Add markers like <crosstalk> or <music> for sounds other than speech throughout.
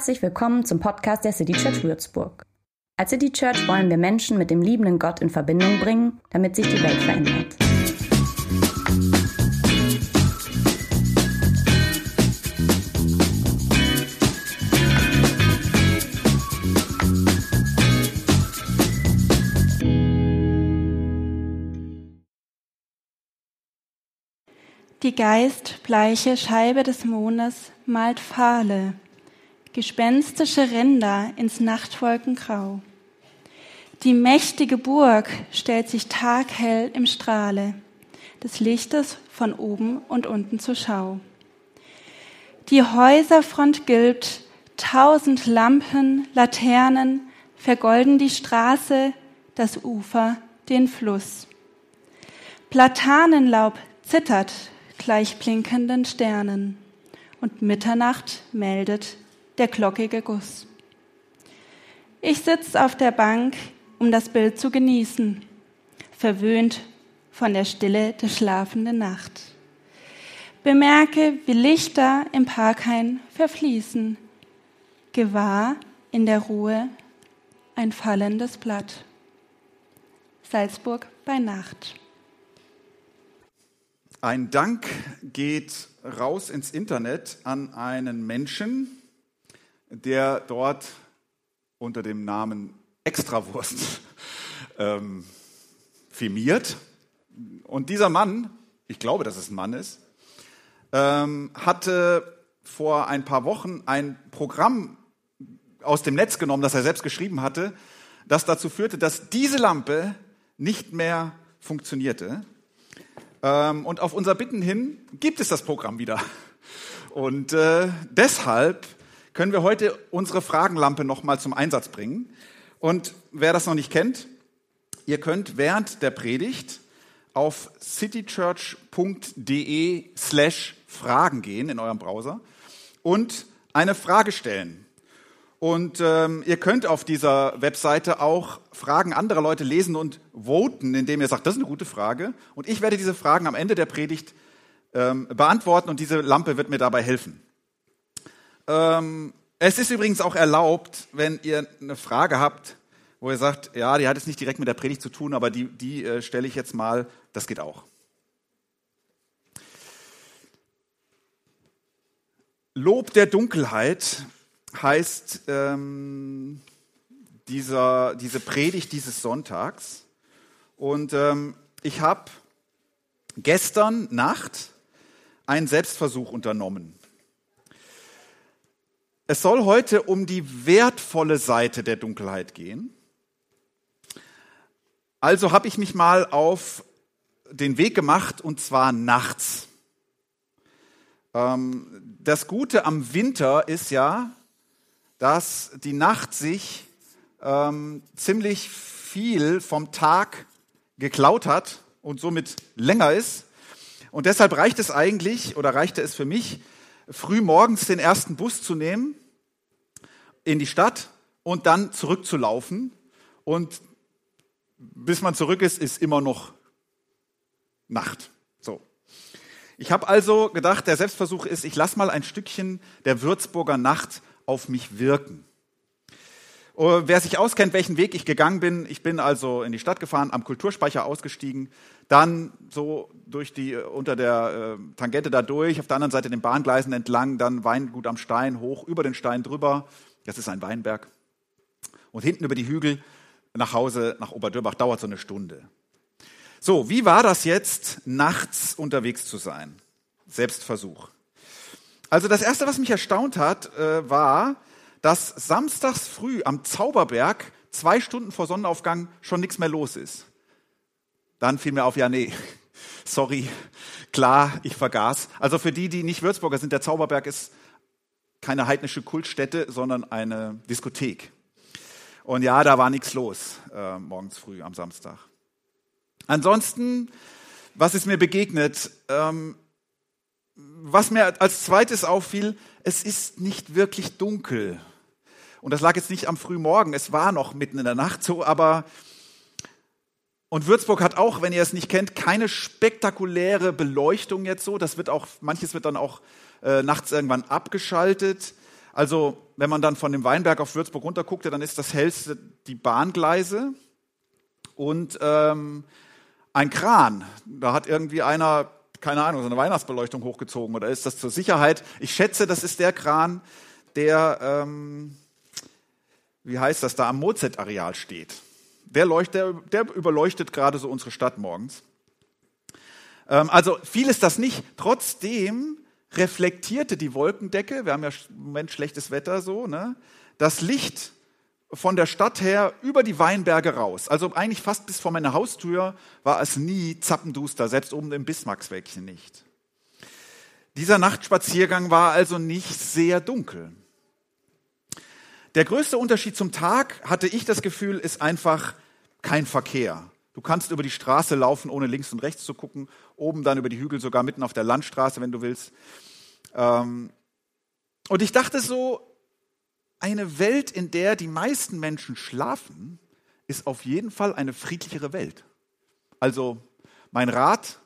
Herzlich willkommen zum Podcast der City Church Würzburg. Als City Church wollen wir Menschen mit dem liebenden Gott in Verbindung bringen, damit sich die Welt verändert. Die geistbleiche Scheibe des Mondes malt fahle, gespenstische Ränder ins Nachtwolkengrau. Die mächtige Burg stellt sich taghell im Strahle des Lichtes von oben und unten zur Schau. Die Häuserfront gilbt, tausend Lampen, Laternen vergolden die Straße, das Ufer, den Fluss. Platanenlaub zittert gleich blinkenden Sternen, und Mitternacht meldet der glockige Guss. Ich sitz auf der Bank, um das Bild zu genießen, verwöhnt von der Stille der schlafenden Nacht. Bemerke, wie Lichter im Parkhain verfließen, gewahr in der Ruhe ein fallendes Blatt. Salzburg bei Nacht. Ein Dank geht raus ins Internet an einen Menschen, der dort unter dem Namen Extrawurst <laughs> ähm, firmiert. Und dieser Mann, ich glaube, dass es ein Mann ist, ähm, hatte vor ein paar Wochen ein Programm aus dem Netz genommen, das er selbst geschrieben hatte, das dazu führte, dass diese Lampe nicht mehr funktionierte. Ähm, und auf unser Bitten hin gibt es das Programm wieder. Und äh, deshalb können wir heute unsere Fragenlampe nochmal zum Einsatz bringen. Und wer das noch nicht kennt, ihr könnt während der Predigt auf citychurch.de slash Fragen gehen in eurem Browser und eine Frage stellen. Und ähm, ihr könnt auf dieser Webseite auch Fragen anderer Leute lesen und voten, indem ihr sagt, das ist eine gute Frage. Und ich werde diese Fragen am Ende der Predigt ähm, beantworten und diese Lampe wird mir dabei helfen. Ähm, es ist übrigens auch erlaubt, wenn ihr eine Frage habt, wo ihr sagt, ja, die hat jetzt nicht direkt mit der Predigt zu tun, aber die, die äh, stelle ich jetzt mal, das geht auch. Lob der Dunkelheit heißt ähm, dieser, diese Predigt dieses Sonntags. Und ähm, ich habe gestern Nacht einen Selbstversuch unternommen. Es soll heute um die wertvolle Seite der Dunkelheit gehen. Also habe ich mich mal auf den Weg gemacht und zwar nachts. Ähm, das Gute am Winter ist ja, dass die Nacht sich ähm, ziemlich viel vom Tag geklaut hat und somit länger ist. Und deshalb reicht es eigentlich, oder reichte es für mich, früh morgens den ersten Bus zu nehmen in die Stadt und dann zurückzulaufen. Und bis man zurück ist, ist immer noch Nacht. So. Ich habe also gedacht, der Selbstversuch ist, ich lasse mal ein Stückchen der Würzburger Nacht auf mich wirken. Oh, wer sich auskennt, welchen Weg ich gegangen bin, ich bin also in die Stadt gefahren, am Kulturspeicher ausgestiegen, dann so durch die unter der äh, Tangente da durch, auf der anderen Seite den Bahngleisen entlang, dann Weingut am Stein hoch, über den Stein drüber, das ist ein Weinberg, und hinten über die Hügel nach Hause nach Oberdürbach dauert so eine Stunde. So, wie war das jetzt, nachts unterwegs zu sein? Selbstversuch. Also das Erste, was mich erstaunt hat, äh, war, dass samstags früh am Zauberberg zwei Stunden vor Sonnenaufgang schon nichts mehr los ist. Dann fiel mir auf, ja, nee, <laughs> sorry, klar, ich vergaß. Also für die, die nicht Würzburger sind, der Zauberberg ist keine heidnische Kultstätte, sondern eine Diskothek. Und ja, da war nichts los äh, morgens früh am Samstag. Ansonsten, was ist mir begegnet? Ähm, was mir als zweites auffiel, es ist nicht wirklich dunkel. Und das lag jetzt nicht am Frühmorgen, es war noch mitten in der Nacht so, aber und Würzburg hat auch, wenn ihr es nicht kennt, keine spektakuläre Beleuchtung jetzt so. Das wird auch, manches wird dann auch äh, nachts irgendwann abgeschaltet. Also wenn man dann von dem Weinberg auf Würzburg runterguckte, dann ist das hellste die Bahngleise und ähm, ein Kran. Da hat irgendwie einer, keine Ahnung, so eine Weihnachtsbeleuchtung hochgezogen oder ist das zur Sicherheit? Ich schätze, das ist der Kran, der, ähm, wie heißt das, da am Mozet-Areal steht. Der, der, der überleuchtet gerade so unsere Stadt morgens. Ähm, also viel ist das nicht. Trotzdem reflektierte die Wolkendecke, wir haben ja im Moment schlechtes Wetter so, ne, das Licht von der Stadt her über die Weinberge raus. Also eigentlich fast bis vor meine Haustür war es nie zappenduster, selbst oben im Bismarckswägchen nicht. Dieser Nachtspaziergang war also nicht sehr dunkel. Der größte Unterschied zum Tag, hatte ich das Gefühl, ist einfach kein Verkehr. Du kannst über die Straße laufen, ohne links und rechts zu gucken. Oben dann über die Hügel, sogar mitten auf der Landstraße, wenn du willst. Ähm, und ich dachte so, eine Welt, in der die meisten Menschen schlafen, ist auf jeden Fall eine friedlichere Welt. Also mein Rat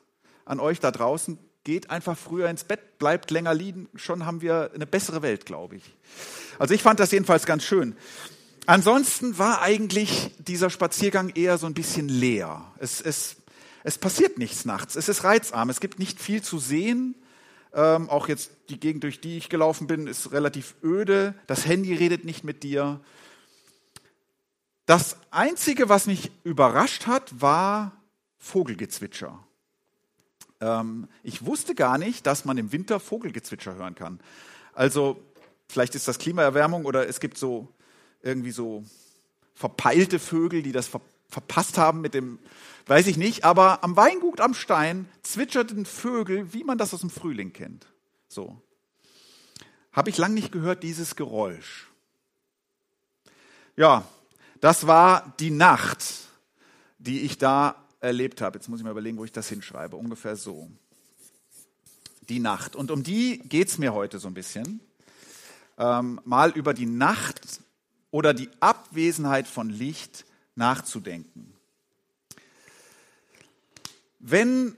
an euch da draußen, geht einfach früher ins Bett, bleibt länger liegen, schon haben wir eine bessere Welt, glaube ich. Also ich fand das jedenfalls ganz schön. Ansonsten war eigentlich dieser Spaziergang eher so ein bisschen leer. Es, es, es passiert nichts nachts. Es ist reizarm. Es gibt nicht viel zu sehen. Ähm, auch jetzt die Gegend, durch die ich gelaufen bin, ist relativ öde. Das Handy redet nicht mit dir. Das Einzige, was mich überrascht hat, war Vogelgezwitscher. Ähm, ich wusste gar nicht, dass man im Winter Vogelgezwitscher hören kann. Also vielleicht ist das Klimaerwärmung oder es gibt so irgendwie so verpeilte Vögel, die das ver verpasst haben mit dem, weiß ich nicht, aber am Weingut am Stein zwitscherten Vögel, wie man das aus dem Frühling kennt. So. Habe ich lang nicht gehört, dieses Geräusch. Ja, das war die Nacht, die ich da erlebt habe. Jetzt muss ich mal überlegen, wo ich das hinschreibe. Ungefähr so. Die Nacht. Und um die geht es mir heute so ein bisschen. Ähm, mal über die Nacht oder die Abwesenheit von Licht nachzudenken. Wenn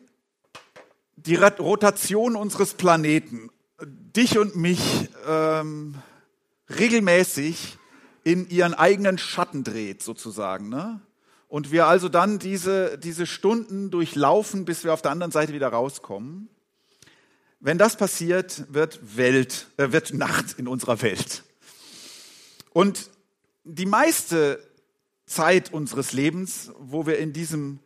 die Rotation unseres Planeten dich und mich ähm, regelmäßig in ihren eigenen Schatten dreht, sozusagen, ne? und wir also dann diese, diese Stunden durchlaufen, bis wir auf der anderen Seite wieder rauskommen, wenn das passiert, wird Welt, äh, wird Nacht in unserer Welt. Und die meiste Zeit unseres Lebens, wo wir in diesem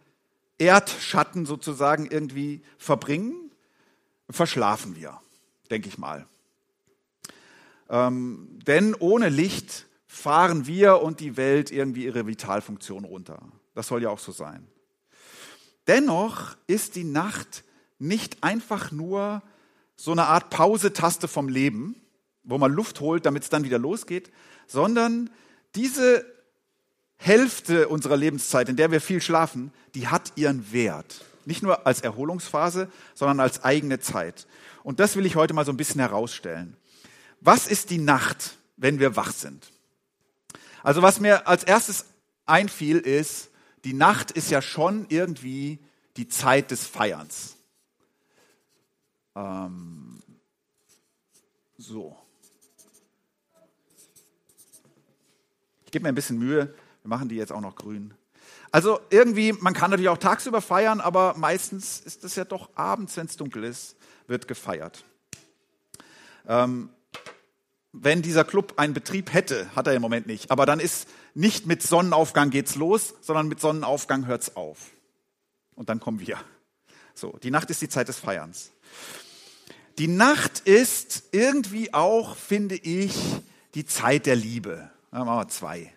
Erdschatten sozusagen irgendwie verbringen, verschlafen wir, denke ich mal. Ähm, denn ohne Licht fahren wir und die Welt irgendwie ihre Vitalfunktion runter. Das soll ja auch so sein. Dennoch ist die Nacht nicht einfach nur so eine Art Pausetaste vom Leben, wo man Luft holt, damit es dann wieder losgeht, sondern diese Hälfte unserer Lebenszeit, in der wir viel schlafen, die hat ihren Wert. Nicht nur als Erholungsphase, sondern als eigene Zeit. Und das will ich heute mal so ein bisschen herausstellen. Was ist die Nacht, wenn wir wach sind? Also was mir als erstes einfiel, ist, die Nacht ist ja schon irgendwie die Zeit des Feierns. Ähm, so. Ich gebe mir ein bisschen Mühe, wir machen die jetzt auch noch grün. Also irgendwie, man kann natürlich auch tagsüber feiern, aber meistens ist es ja doch abends, wenn es dunkel ist, wird gefeiert. Ähm, wenn dieser Club einen Betrieb hätte, hat er im Moment nicht, aber dann ist nicht mit Sonnenaufgang geht's los, sondern mit Sonnenaufgang hört's auf. Und dann kommen wir. So, die Nacht ist die Zeit des Feierns. Die Nacht ist irgendwie auch, finde ich, die Zeit der Liebe. Dann machen wir zwei.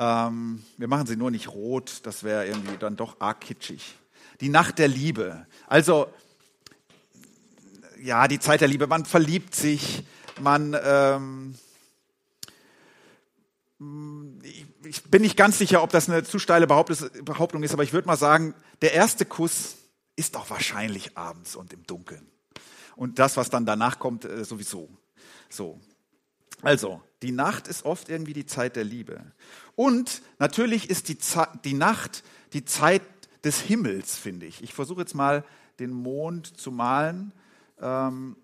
Ähm, wir machen sie nur nicht rot, das wäre irgendwie dann doch arg kitschig. Die Nacht der Liebe. Also, ja, die Zeit der Liebe. Man verliebt sich, man. Ähm, ich, ich bin nicht ganz sicher, ob das eine zu steile Behauptung ist, aber ich würde mal sagen, der erste Kuss ist auch wahrscheinlich abends und im Dunkeln. Und das, was dann danach kommt, äh, sowieso. So. Also, die Nacht ist oft irgendwie die Zeit der Liebe. Und natürlich ist die, die Nacht die Zeit des Himmels, finde ich. Ich versuche jetzt mal den Mond zu malen. Ähm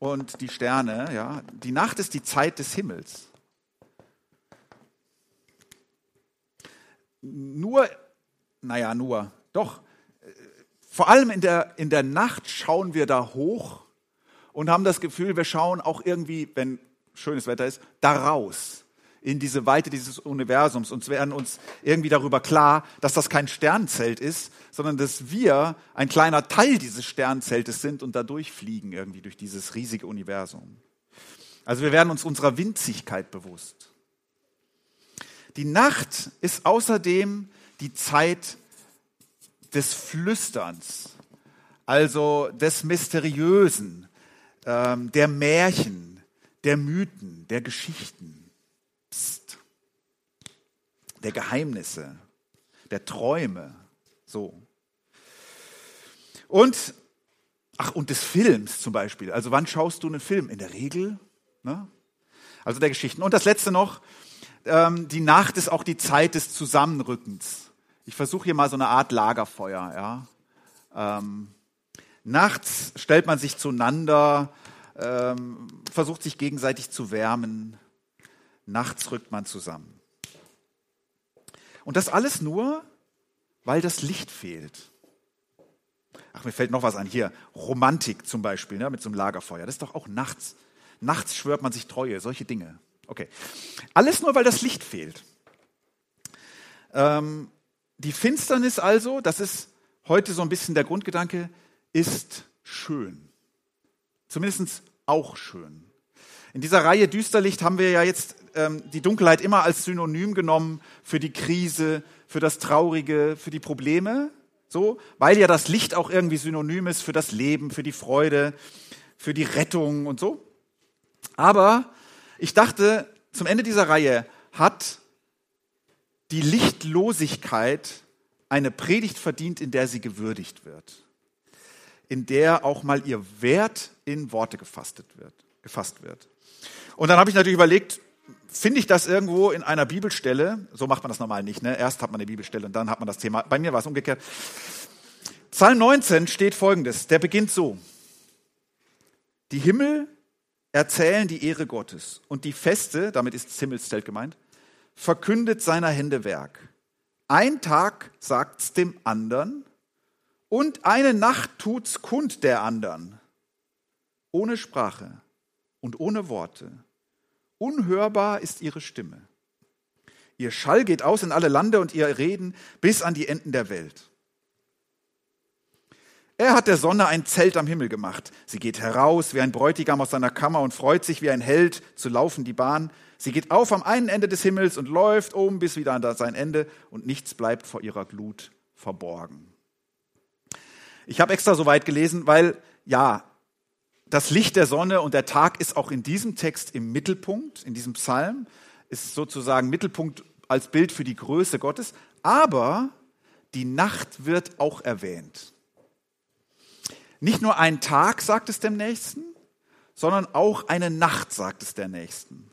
und die Sterne, ja. Die Nacht ist die Zeit des Himmels. Nur, naja, nur, doch, vor allem in der, in der Nacht schauen wir da hoch und haben das Gefühl, wir schauen auch irgendwie, wenn schönes Wetter ist, da raus in diese Weite dieses Universums und werden uns irgendwie darüber klar, dass das kein Sternzelt ist, sondern dass wir ein kleiner Teil dieses Sternzeltes sind und da durchfliegen irgendwie durch dieses riesige Universum. Also wir werden uns unserer Winzigkeit bewusst. Die Nacht ist außerdem die Zeit des Flüsterns, also des Mysteriösen, ähm, der Märchen, der Mythen, der Geschichten, Psst. der Geheimnisse, der Träume, so. Und, ach, und des Films zum Beispiel. Also wann schaust du einen Film? In der Regel, ne? Also der Geschichten. Und das letzte noch, ähm, die Nacht ist auch die Zeit des Zusammenrückens. Ich versuche hier mal so eine Art Lagerfeuer. Ja? Ähm, nachts stellt man sich zueinander, ähm, versucht sich gegenseitig zu wärmen. Nachts rückt man zusammen. Und das alles nur, weil das Licht fehlt. Ach, mir fällt noch was an. Hier, Romantik zum Beispiel, ne, mit so einem Lagerfeuer. Das ist doch auch nachts. Nachts schwört man sich Treue, solche Dinge. Okay. Alles nur, weil das Licht fehlt. Ähm, die Finsternis also, das ist heute so ein bisschen der Grundgedanke, ist schön. Zumindest auch schön. In dieser Reihe Düsterlicht haben wir ja jetzt ähm, die Dunkelheit immer als Synonym genommen für die Krise, für das Traurige, für die Probleme. So, weil ja das Licht auch irgendwie synonym ist für das Leben, für die Freude, für die Rettung und so. Aber ich dachte, zum Ende dieser Reihe hat die Lichtlosigkeit eine Predigt verdient, in der sie gewürdigt wird, in der auch mal ihr Wert in Worte gefasst wird. Gefasst wird. Und dann habe ich natürlich überlegt, finde ich das irgendwo in einer Bibelstelle? So macht man das normal nicht. Ne? Erst hat man eine Bibelstelle und dann hat man das Thema. Bei mir war es umgekehrt. Psalm 19 steht folgendes. Der beginnt so. Die Himmel erzählen die Ehre Gottes und die Feste, damit ist das Himmelszelt gemeint, verkündet seiner Hände Werk. Ein Tag sagt's dem anderen und eine Nacht tut's kund der anderen. Ohne Sprache und ohne Worte. Unhörbar ist ihre Stimme. Ihr Schall geht aus in alle Lande und ihr Reden bis an die Enden der Welt. Er hat der Sonne ein Zelt am Himmel gemacht. Sie geht heraus wie ein Bräutigam aus seiner Kammer und freut sich wie ein Held zu laufen die Bahn. Sie geht auf am einen Ende des Himmels und läuft oben bis wieder an sein Ende und nichts bleibt vor ihrer Glut verborgen. Ich habe extra so weit gelesen, weil ja, das Licht der Sonne und der Tag ist auch in diesem Text im Mittelpunkt, in diesem Psalm, ist sozusagen Mittelpunkt als Bild für die Größe Gottes, aber die Nacht wird auch erwähnt. Nicht nur ein Tag sagt es dem Nächsten, sondern auch eine Nacht sagt es der Nächsten.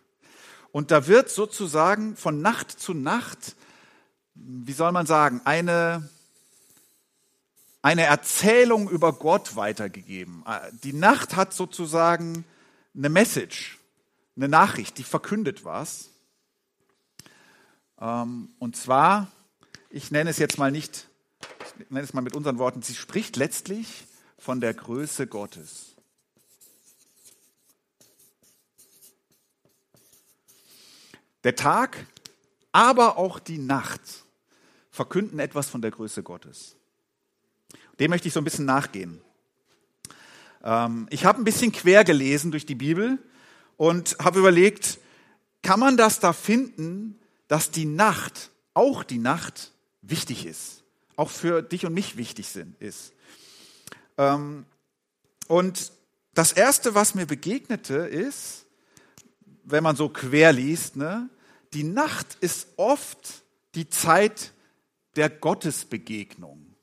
Und da wird sozusagen von Nacht zu Nacht, wie soll man sagen, eine, eine Erzählung über Gott weitergegeben. Die Nacht hat sozusagen eine Message, eine Nachricht, die verkündet was. Ähm, und zwar, ich nenne es jetzt mal nicht, ich nenne es mal mit unseren Worten, sie spricht letztlich von der Größe Gottes. Der Tag, aber auch die Nacht verkünden etwas von der Größe Gottes. Dem möchte ich so ein bisschen nachgehen. Ähm, ich habe ein bisschen quer gelesen durch die Bibel und habe überlegt, kann man das da finden, dass die Nacht, auch die Nacht, wichtig ist, auch für dich und mich wichtig ist. Ähm, und das Erste, was mir begegnete, ist, wenn man so quer liest, ne, die Nacht ist oft die Zeit der Gottesbegegnung.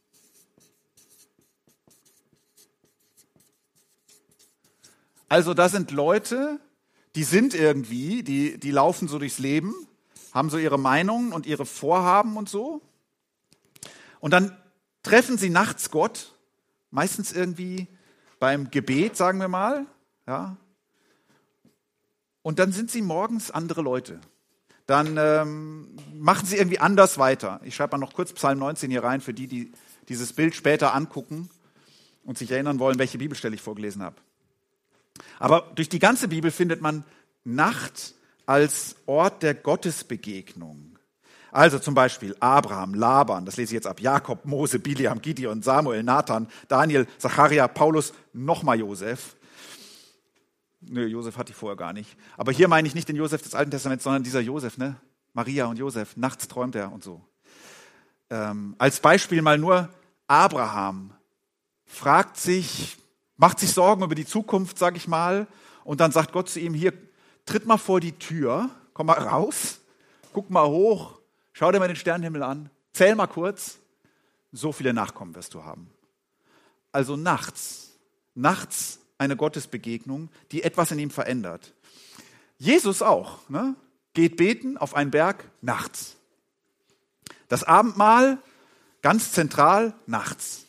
Also da sind Leute, die sind irgendwie, die, die laufen so durchs Leben, haben so ihre Meinungen und ihre Vorhaben und so. Und dann treffen sie nachts Gott meistens irgendwie beim Gebet, sagen wir mal, Ja? Und dann sind sie morgens andere Leute. Dann ähm, machen sie irgendwie anders weiter. Ich schreibe mal noch kurz Psalm 19 hier rein für die, die dieses Bild später angucken und sich erinnern wollen, welche Bibelstelle ich vorgelesen habe. Aber durch die ganze Bibel findet man Nacht als Ort der Gottesbegegnung. Also zum Beispiel Abraham, Laban, das lese ich jetzt ab, Jakob, Mose, Biliam, Gideon, Samuel, Nathan, Daniel, Zacharia, Paulus, nochmal Josef. Nö, Josef hatte ich vorher gar nicht. Aber hier meine ich nicht den Josef des Alten Testaments, sondern dieser Josef, ne? Maria und Josef, nachts träumt er und so. Ähm, als Beispiel mal nur Abraham fragt sich, macht sich Sorgen über die Zukunft, sag ich mal, und dann sagt Gott zu ihm, hier, tritt mal vor die Tür, komm mal raus, guck mal hoch, schau dir mal den Sternenhimmel an, zähl mal kurz, so viele Nachkommen wirst du haben. Also nachts, nachts eine Gottesbegegnung, die etwas in ihm verändert. Jesus auch, ne? geht beten auf einen Berg nachts. Das Abendmahl ganz zentral nachts.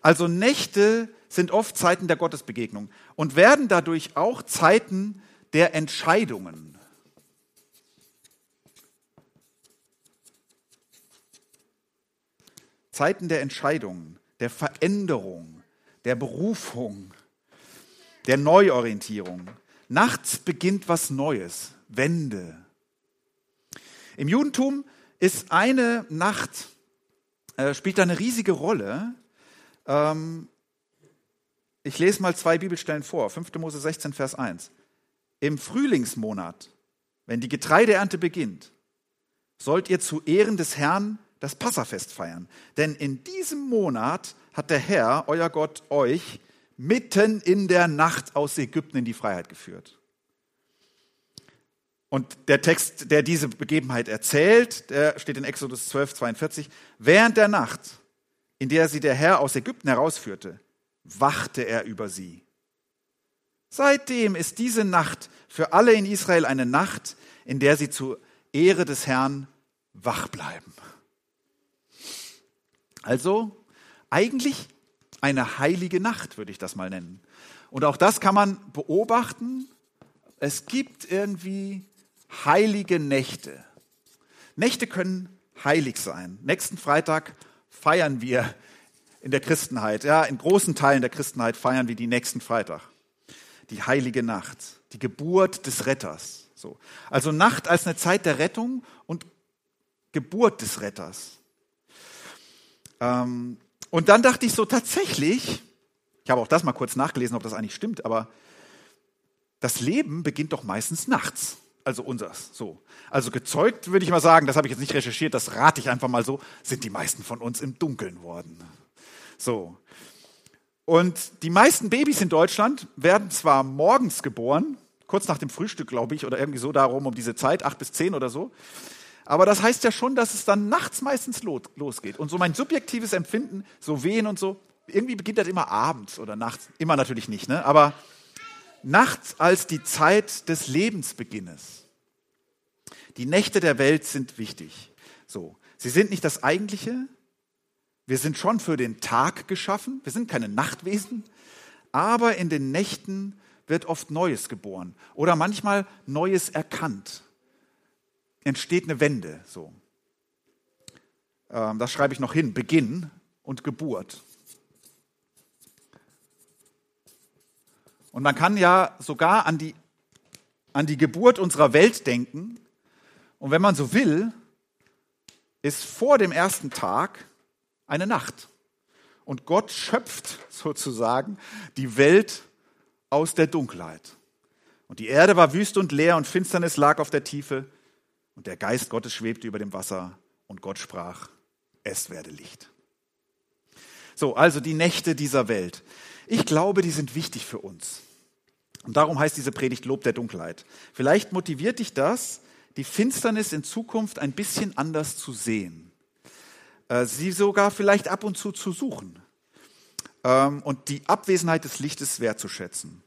Also Nächte sind oft Zeiten der Gottesbegegnung und werden dadurch auch Zeiten der Entscheidungen. Zeiten der Entscheidungen, der Veränderung, der Berufung, der Neuorientierung. Nachts beginnt was Neues, Wende. Im Judentum ist eine Nacht, äh, spielt da eine riesige Rolle. Ähm, ich lese mal zwei Bibelstellen vor. 5. Mose 16, Vers 1. Im Frühlingsmonat, wenn die Getreideernte beginnt, sollt ihr zu Ehren des Herrn das Passafest feiern. Denn in diesem Monat hat der Herr, euer Gott, euch mitten in der Nacht aus Ägypten in die Freiheit geführt. Und der Text, der diese Begebenheit erzählt, der steht in Exodus 12, 42. Während der Nacht, in der sie der Herr aus Ägypten herausführte, wachte er über sie. Seitdem ist diese Nacht für alle in Israel eine Nacht, in der sie zur Ehre des Herrn wach bleiben. Also eigentlich eine heilige Nacht, würde ich das mal nennen. Und auch das kann man beobachten. Es gibt irgendwie heilige Nächte. Nächte können heilig sein. Nächsten Freitag feiern wir in der Christenheit, ja, in großen Teilen der Christenheit feiern wir die nächsten Freitag. Die heilige Nacht, die Geburt des Retters. So. Also Nacht als eine Zeit der Rettung und Geburt des Retters. Ähm, und dann dachte ich so tatsächlich, ich habe auch das mal kurz nachgelesen, ob das eigentlich stimmt, aber das Leben beginnt doch meistens nachts. Also unseres, so. Also gezeugt würde ich mal sagen, das habe ich jetzt nicht recherchiert, das rate ich einfach mal so, sind die meisten von uns im Dunkeln worden. So. Und die meisten Babys in Deutschland werden zwar morgens geboren, kurz nach dem Frühstück, glaube ich, oder irgendwie so darum, um diese Zeit, acht bis zehn oder so. Aber das heißt ja schon, dass es dann nachts meistens losgeht. Und so mein subjektives Empfinden, so Wehen und so, irgendwie beginnt das immer abends oder nachts. Immer natürlich nicht, ne? Aber nachts als die Zeit des Lebensbeginnes. Die Nächte der Welt sind wichtig. So. Sie sind nicht das Eigentliche. Wir sind schon für den Tag geschaffen. Wir sind keine Nachtwesen. Aber in den Nächten wird oft Neues geboren oder manchmal Neues erkannt entsteht eine Wende. So. Ähm, das schreibe ich noch hin. Beginn und Geburt. Und man kann ja sogar an die, an die Geburt unserer Welt denken. Und wenn man so will, ist vor dem ersten Tag eine Nacht. Und Gott schöpft <laughs> sozusagen die Welt aus der Dunkelheit. Und die Erde war wüst und leer und Finsternis lag auf der Tiefe. Und der Geist Gottes schwebte über dem Wasser und Gott sprach, es werde Licht. So, also die Nächte dieser Welt. Ich glaube, die sind wichtig für uns. Und darum heißt diese Predigt Lob der Dunkelheit. Vielleicht motiviert dich das, die Finsternis in Zukunft ein bisschen anders zu sehen. Äh, sie sogar vielleicht ab und zu zu suchen. Ähm, und die Abwesenheit des Lichtes wertzuschätzen.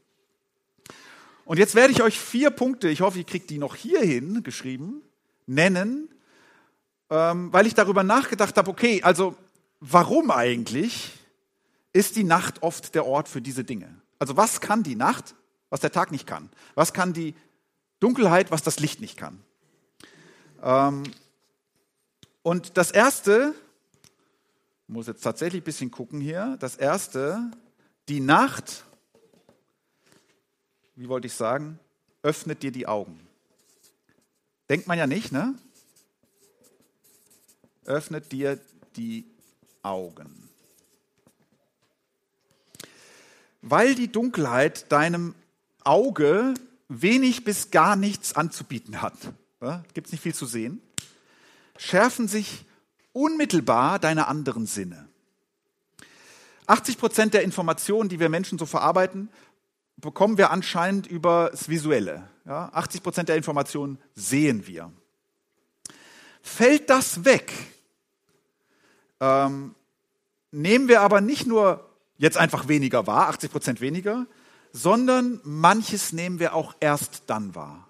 Und jetzt werde ich euch vier Punkte, ich hoffe, ihr kriegt die noch hierhin geschrieben, nennen, ähm, weil ich darüber nachgedacht habe, okay, also warum eigentlich ist die Nacht oft der Ort für diese Dinge? Also was kann die Nacht, was der Tag nicht kann? Was kann die Dunkelheit, was das Licht nicht kann? Ähm, und das Erste, muss jetzt tatsächlich ein bisschen gucken hier, das Erste, die Nacht, wie wollte ich sagen, öffnet dir die Augen. Denkt man ja nicht, ne? Öffnet dir die Augen. Weil die Dunkelheit deinem Auge wenig bis gar nichts anzubieten hat, ne? gibt es nicht viel zu sehen, schärfen sich unmittelbar deine anderen Sinne. 80 Prozent der Informationen, die wir Menschen so verarbeiten, bekommen wir anscheinend über das Visuelle. Ja, 80 Prozent der Informationen sehen wir. Fällt das weg, ähm, nehmen wir aber nicht nur jetzt einfach weniger wahr, 80 Prozent weniger, sondern manches nehmen wir auch erst dann wahr.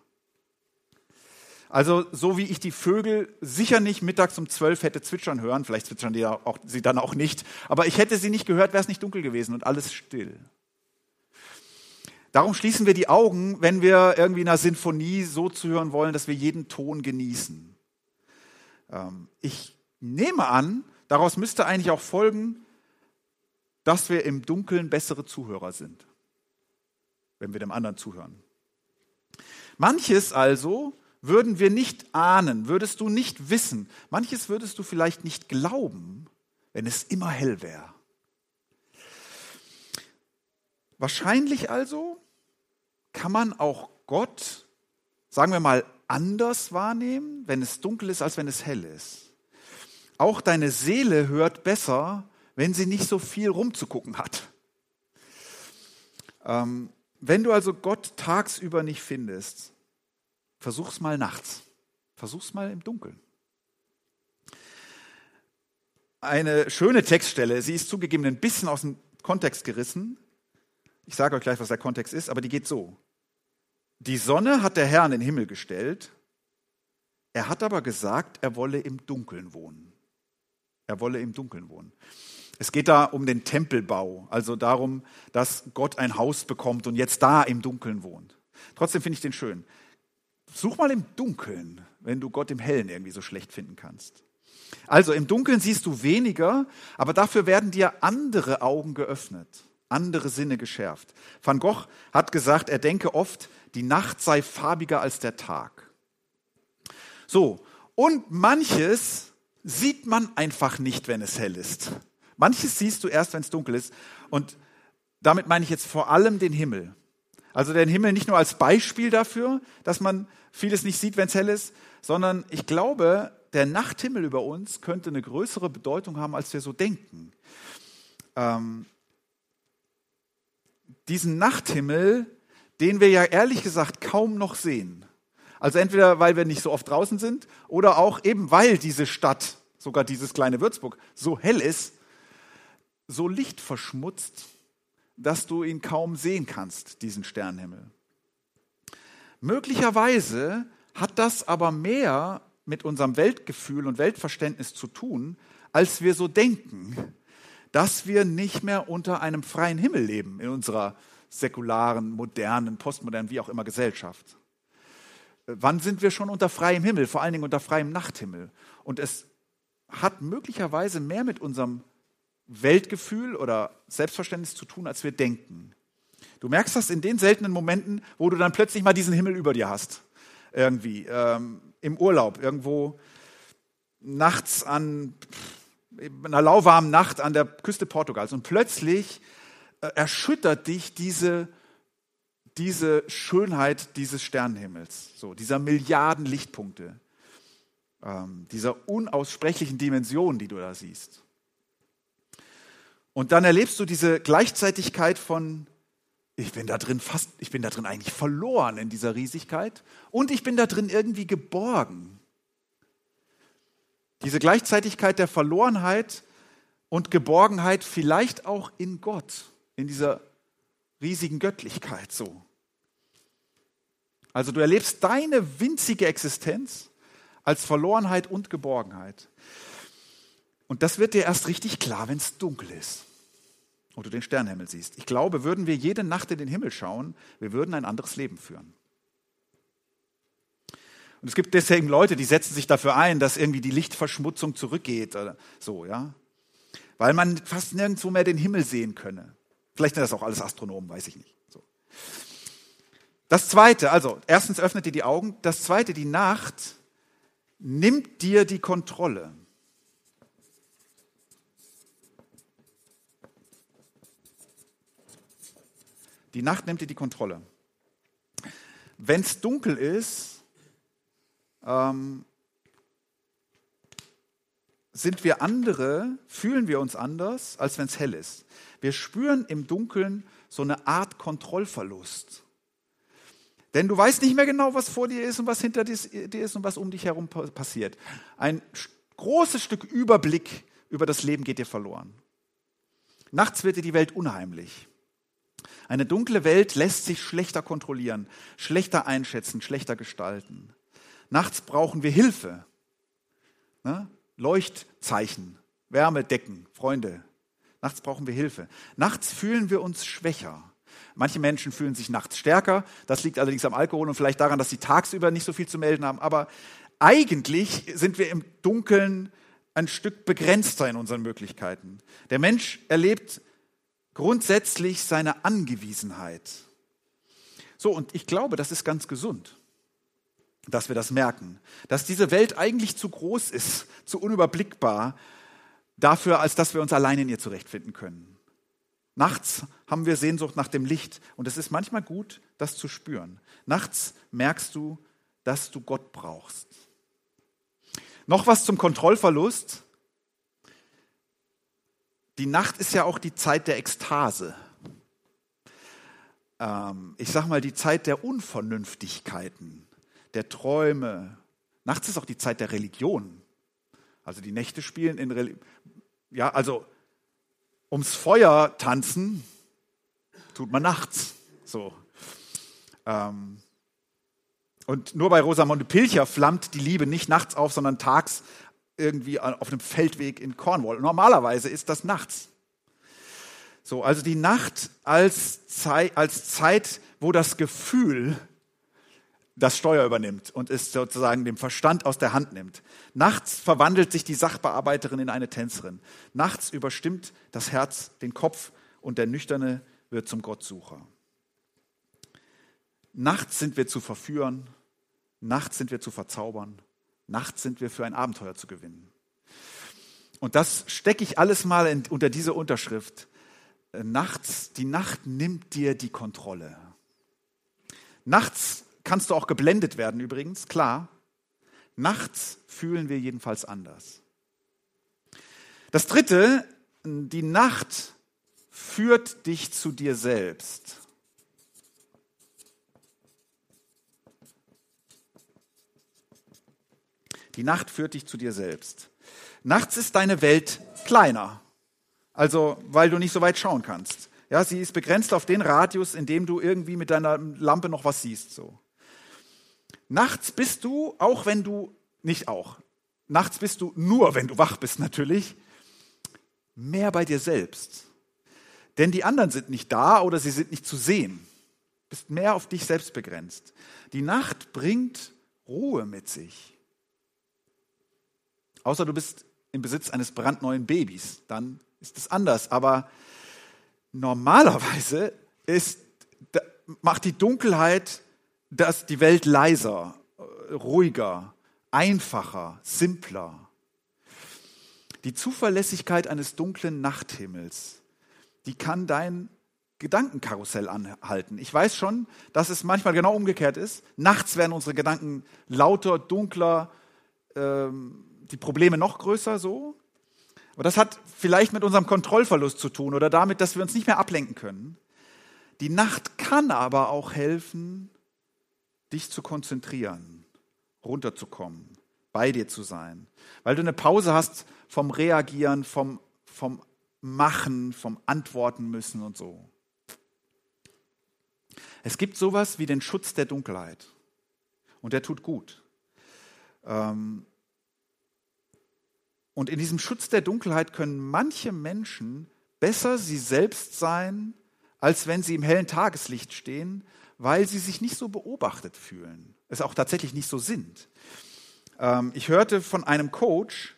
Also so wie ich die Vögel sicher nicht mittags um zwölf hätte zwitschern hören, vielleicht zwitschern die auch, sie dann auch nicht, aber ich hätte sie nicht gehört, wäre es nicht dunkel gewesen und alles still. Darum schließen wir die Augen, wenn wir irgendwie in einer Sinfonie so zuhören wollen, dass wir jeden Ton genießen. Ähm, ich nehme an, daraus müsste eigentlich auch folgen, dass wir im Dunkeln bessere Zuhörer sind, wenn wir dem anderen zuhören. Manches also würden wir nicht ahnen, würdest du nicht wissen, manches würdest du vielleicht nicht glauben, wenn es immer hell wäre. Wahrscheinlich also kann man auch Gott, sagen wir mal, anders wahrnehmen, wenn es dunkel ist, als wenn es hell ist. Auch deine Seele hört besser, wenn sie nicht so viel rumzugucken hat. Ähm, wenn du also Gott tagsüber nicht findest, Versuch's mal nachts. Versuch's mal im Dunkeln. Eine schöne Textstelle, sie ist zugegeben ein bisschen aus dem Kontext gerissen. Ich sage euch gleich, was der Kontext ist, aber die geht so. Die Sonne hat der Herr in den Himmel gestellt. Er hat aber gesagt, er wolle im Dunkeln wohnen. Er wolle im Dunkeln wohnen. Es geht da um den Tempelbau, also darum, dass Gott ein Haus bekommt und jetzt da im Dunkeln wohnt. Trotzdem finde ich den schön. Such mal im Dunkeln, wenn du Gott im Hellen irgendwie so schlecht finden kannst. Also im Dunkeln siehst du weniger, aber dafür werden dir andere Augen geöffnet, andere Sinne geschärft. Van Gogh hat gesagt, er denke oft, die Nacht sei farbiger als der Tag. So, und manches sieht man einfach nicht, wenn es hell ist. Manches siehst du erst, wenn es dunkel ist. Und damit meine ich jetzt vor allem den Himmel. Also den Himmel nicht nur als Beispiel dafür, dass man vieles nicht sieht, wenn es hell ist, sondern ich glaube, der Nachthimmel über uns könnte eine größere Bedeutung haben, als wir so denken. Ähm, diesen Nachthimmel, den wir ja ehrlich gesagt kaum noch sehen. Also entweder weil wir nicht so oft draußen sind oder auch eben weil diese Stadt, sogar dieses kleine Würzburg, so hell ist, so lichtverschmutzt dass du ihn kaum sehen kannst, diesen Sternenhimmel. Möglicherweise hat das aber mehr mit unserem Weltgefühl und Weltverständnis zu tun, als wir so denken, dass wir nicht mehr unter einem freien Himmel leben in unserer säkularen, modernen, postmodernen, wie auch immer Gesellschaft. Wann sind wir schon unter freiem Himmel, vor allen Dingen unter freiem Nachthimmel? Und es hat möglicherweise mehr mit unserem Weltgefühl oder Selbstverständnis zu tun, als wir denken. Du merkst das in den seltenen Momenten, wo du dann plötzlich mal diesen Himmel über dir hast. Irgendwie, ähm, im Urlaub, irgendwo nachts an einer lauwarmen Nacht an der Küste Portugals und plötzlich äh, erschüttert dich diese, diese Schönheit dieses Sternenhimmels, so dieser Milliarden Lichtpunkte, ähm, dieser unaussprechlichen Dimension, die du da siehst. Und dann erlebst du diese Gleichzeitigkeit von, ich bin da drin fast, ich bin da drin eigentlich verloren in dieser Riesigkeit und ich bin da drin irgendwie geborgen. Diese Gleichzeitigkeit der Verlorenheit und Geborgenheit vielleicht auch in Gott, in dieser riesigen Göttlichkeit so. Also du erlebst deine winzige Existenz als Verlorenheit und Geborgenheit. Und das wird dir erst richtig klar, wenn es dunkel ist. und du den Sternenhimmel siehst. Ich glaube, würden wir jede Nacht in den Himmel schauen, wir würden ein anderes Leben führen. Und es gibt deswegen Leute, die setzen sich dafür ein, dass irgendwie die Lichtverschmutzung zurückgeht oder so, ja. Weil man fast nirgendwo mehr den Himmel sehen könne. Vielleicht sind das auch alles Astronomen, weiß ich nicht. So. Das zweite, also erstens öffnet dir die Augen. Das zweite, die Nacht nimmt dir die Kontrolle. Die Nacht nimmt dir die Kontrolle. Wenn es dunkel ist, ähm, sind wir andere, fühlen wir uns anders, als wenn es hell ist. Wir spüren im Dunkeln so eine Art Kontrollverlust. Denn du weißt nicht mehr genau, was vor dir ist und was hinter dir ist und was um dich herum passiert. Ein großes Stück Überblick über das Leben geht dir verloren. Nachts wird dir die Welt unheimlich. Eine dunkle Welt lässt sich schlechter kontrollieren, schlechter einschätzen, schlechter gestalten. Nachts brauchen wir Hilfe. Ne? Leuchtzeichen, Wärmedecken, Freunde. Nachts brauchen wir Hilfe. Nachts fühlen wir uns schwächer. Manche Menschen fühlen sich nachts stärker. Das liegt allerdings am Alkohol und vielleicht daran, dass sie tagsüber nicht so viel zu melden haben. Aber eigentlich sind wir im Dunkeln ein Stück begrenzter in unseren Möglichkeiten. Der Mensch erlebt grundsätzlich seine Angewiesenheit. So, und ich glaube, das ist ganz gesund dass wir das merken, dass diese Welt eigentlich zu groß ist, zu unüberblickbar dafür, als dass wir uns allein in ihr zurechtfinden können. Nachts haben wir Sehnsucht nach dem Licht und es ist manchmal gut, das zu spüren. Nachts merkst du, dass du Gott brauchst. Noch was zum Kontrollverlust. Die Nacht ist ja auch die Zeit der Ekstase. Ähm, ich sag mal, die Zeit der Unvernünftigkeiten der Träume. Nachts ist auch die Zeit der Religion. Also die Nächte spielen in Religion. Ja, also ums Feuer tanzen tut man nachts. So. Ähm, und nur bei Rosamunde Pilcher flammt die Liebe nicht nachts auf, sondern tags irgendwie auf einem Feldweg in Cornwall. Normalerweise ist das nachts. So, also die Nacht als Zeit, als Zeit, wo das Gefühl das Steuer übernimmt und es sozusagen dem Verstand aus der Hand nimmt. Nachts verwandelt sich die Sachbearbeiterin in eine Tänzerin. Nachts überstimmt das Herz den Kopf und der Nüchterne wird zum Gottsucher. Nachts sind wir zu verführen, nachts sind wir zu verzaubern, nachts sind wir für ein Abenteuer zu gewinnen. Und das stecke ich alles mal in, unter diese Unterschrift. Nachts, die Nacht nimmt dir die Kontrolle. Nachts kannst du auch geblendet werden übrigens, klar. Nachts fühlen wir jedenfalls anders. Das Dritte, die Nacht führt dich zu dir selbst. Die Nacht führt dich zu dir selbst. Nachts ist deine Welt kleiner, also weil du nicht so weit schauen kannst. Ja, sie ist begrenzt auf den Radius, in dem du irgendwie mit deiner Lampe noch was siehst. So. Nachts bist du, auch wenn du, nicht auch, nachts bist du nur, wenn du wach bist natürlich, mehr bei dir selbst. Denn die anderen sind nicht da oder sie sind nicht zu sehen. Du bist mehr auf dich selbst begrenzt. Die Nacht bringt Ruhe mit sich. Außer du bist im Besitz eines brandneuen Babys, dann ist es anders. Aber normalerweise ist, macht die Dunkelheit dass die Welt leiser, ruhiger, einfacher, simpler. Die Zuverlässigkeit eines dunklen Nachthimmels, die kann dein Gedankenkarussell anhalten. Ich weiß schon, dass es manchmal genau umgekehrt ist. Nachts werden unsere Gedanken lauter, dunkler, ähm, die Probleme noch größer so. Aber das hat vielleicht mit unserem Kontrollverlust zu tun oder damit, dass wir uns nicht mehr ablenken können. Die Nacht kann aber auch helfen, dich zu konzentrieren, runterzukommen, bei dir zu sein. Weil du eine Pause hast vom Reagieren, vom, vom Machen, vom Antworten müssen und so. Es gibt sowas wie den Schutz der Dunkelheit. Und der tut gut. Ähm, und in diesem Schutz der Dunkelheit können manche Menschen besser sie selbst sein, als wenn sie im hellen Tageslicht stehen, weil sie sich nicht so beobachtet fühlen, es auch tatsächlich nicht so sind. Ähm, ich hörte von einem Coach,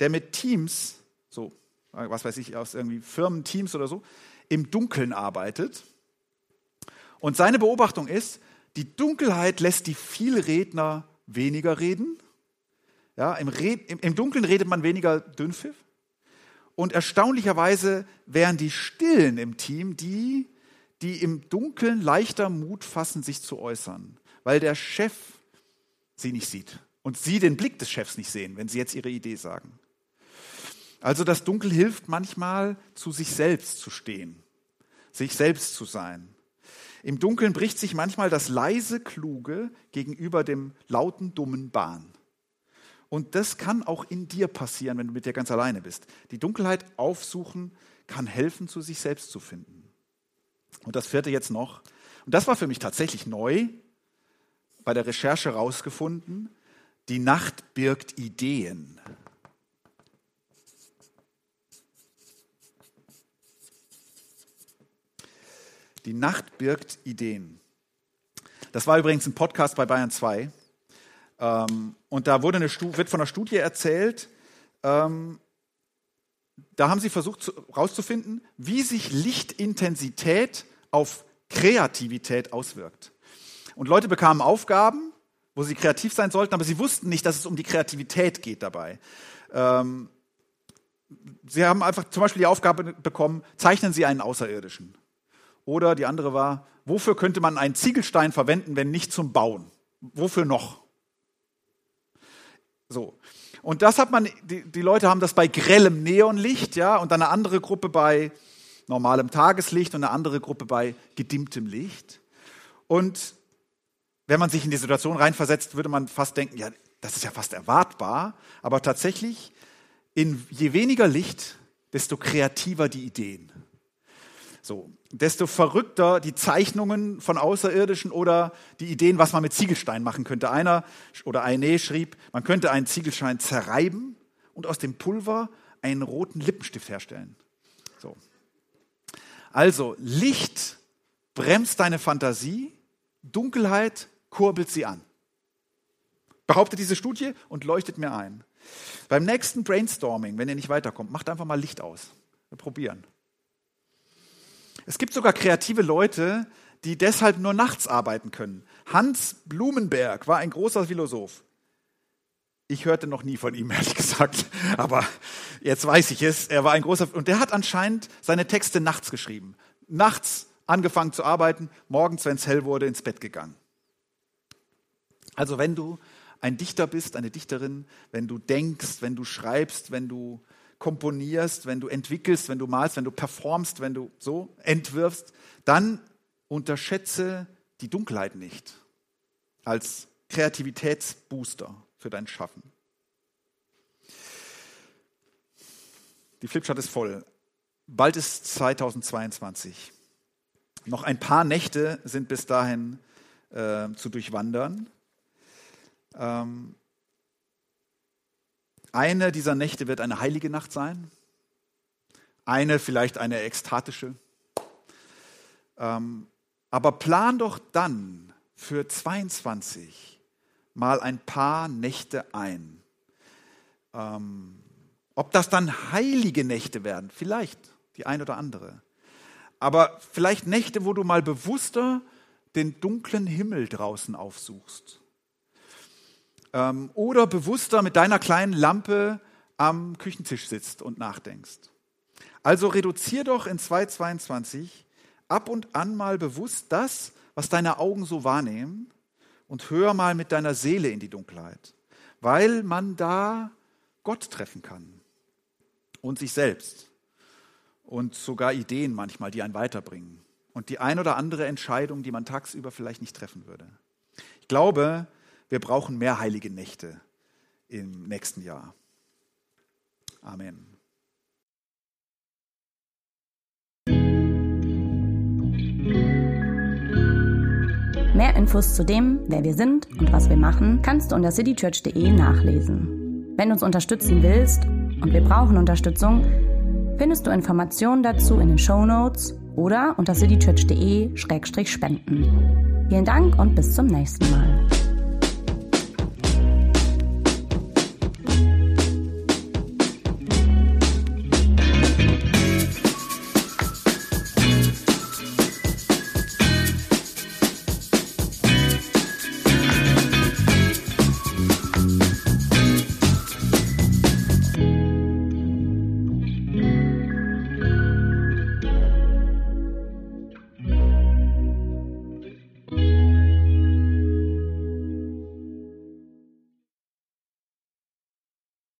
der mit Teams, so, was weiß ich, aus irgendwie Firmenteams oder so, im Dunkeln arbeitet. Und seine Beobachtung ist, die Dunkelheit lässt die Vielredner weniger reden. Ja, im, Red, im, im Dunkeln redet man weniger Dünnpfiff. Und erstaunlicherweise wären die Stillen im Team die, die im Dunkeln leichter Mut fassen, sich zu äußern, weil der Chef sie nicht sieht und sie den Blick des Chefs nicht sehen, wenn sie jetzt ihre Idee sagen. Also das Dunkel hilft manchmal, zu sich selbst zu stehen, sich selbst zu sein. Im Dunkeln bricht sich manchmal das leise Kluge gegenüber dem lauten Dummen Bahn. Und das kann auch in dir passieren, wenn du mit dir ganz alleine bist. Die Dunkelheit aufsuchen kann helfen, zu sich selbst zu finden. Und das vierte jetzt noch, und das war für mich tatsächlich neu, bei der Recherche rausgefunden, die Nacht birgt Ideen. Die Nacht birgt Ideen. Das war übrigens ein Podcast bei Bayern 2. Ähm, und da wurde eine, wird von einer Studie erzählt, ähm, da haben sie versucht herauszufinden, wie sich Lichtintensität auf Kreativität auswirkt. Und Leute bekamen Aufgaben, wo sie kreativ sein sollten, aber sie wussten nicht, dass es um die Kreativität geht dabei. Ähm, sie haben einfach zum Beispiel die Aufgabe bekommen, zeichnen Sie einen Außerirdischen. Oder die andere war, wofür könnte man einen Ziegelstein verwenden, wenn nicht zum Bauen? Wofür noch? So. Und das hat man, die, die Leute haben das bei grellem Neonlicht, ja, und dann eine andere Gruppe bei normalem Tageslicht und eine andere Gruppe bei gedimmtem Licht. Und wenn man sich in die Situation reinversetzt, würde man fast denken, ja, das ist ja fast erwartbar, aber tatsächlich, in je weniger Licht, desto kreativer die Ideen. So, desto verrückter die Zeichnungen von Außerirdischen oder die Ideen, was man mit Ziegelstein machen könnte. Einer oder eine schrieb, man könnte einen Ziegelstein zerreiben und aus dem Pulver einen roten Lippenstift herstellen. So. Also, Licht bremst deine Fantasie, Dunkelheit kurbelt sie an. Behauptet diese Studie und leuchtet mir ein. Beim nächsten Brainstorming, wenn ihr nicht weiterkommt, macht einfach mal Licht aus. Wir probieren. Es gibt sogar kreative Leute, die deshalb nur nachts arbeiten können. Hans Blumenberg war ein großer Philosoph. Ich hörte noch nie von ihm, <laughs> ehrlich gesagt, aber jetzt weiß ich es. Er war ein großer, und der hat anscheinend seine Texte nachts geschrieben. Nachts angefangen zu arbeiten, morgens, wenn es hell wurde, ins Bett gegangen. Also wenn du ein Dichter bist, eine Dichterin, wenn du denkst, wenn du schreibst, wenn du komponierst, wenn du entwickelst, wenn du malst, wenn du performst, wenn du so entwirfst, dann unterschätze die Dunkelheit nicht als Kreativitätsbooster für dein Schaffen. Die Flipchart ist voll. Bald ist 2022. Noch ein paar Nächte sind bis dahin äh, zu durchwandern. Ähm, eine dieser Nächte wird eine heilige Nacht sein, eine vielleicht eine ekstatische. Ähm, aber plan doch dann für 22 mal ein paar Nächte ein. Ähm, ob das dann heilige Nächte werden, vielleicht die ein oder andere. Aber vielleicht Nächte, wo du mal bewusster den dunklen Himmel draußen aufsuchst ähm, oder bewusster mit deiner kleinen Lampe am Küchentisch sitzt und nachdenkst. Also reduzier doch in 222 ab und an mal bewusst das, was deine Augen so wahrnehmen und hör mal mit deiner Seele in die Dunkelheit, weil man da Gott treffen kann und sich selbst und sogar Ideen manchmal, die einen weiterbringen und die ein oder andere Entscheidung, die man tagsüber vielleicht nicht treffen würde. Ich glaube, wir brauchen mehr heilige Nächte im nächsten Jahr. Amen. Mehr Infos zu dem, wer wir sind und was wir machen, kannst du unter citychurch.de nachlesen. Wenn du uns unterstützen willst, und wir brauchen Unterstützung, findest du Informationen dazu in den Show Notes oder unter citychurch.de-spenden. Vielen Dank und bis zum nächsten Mal.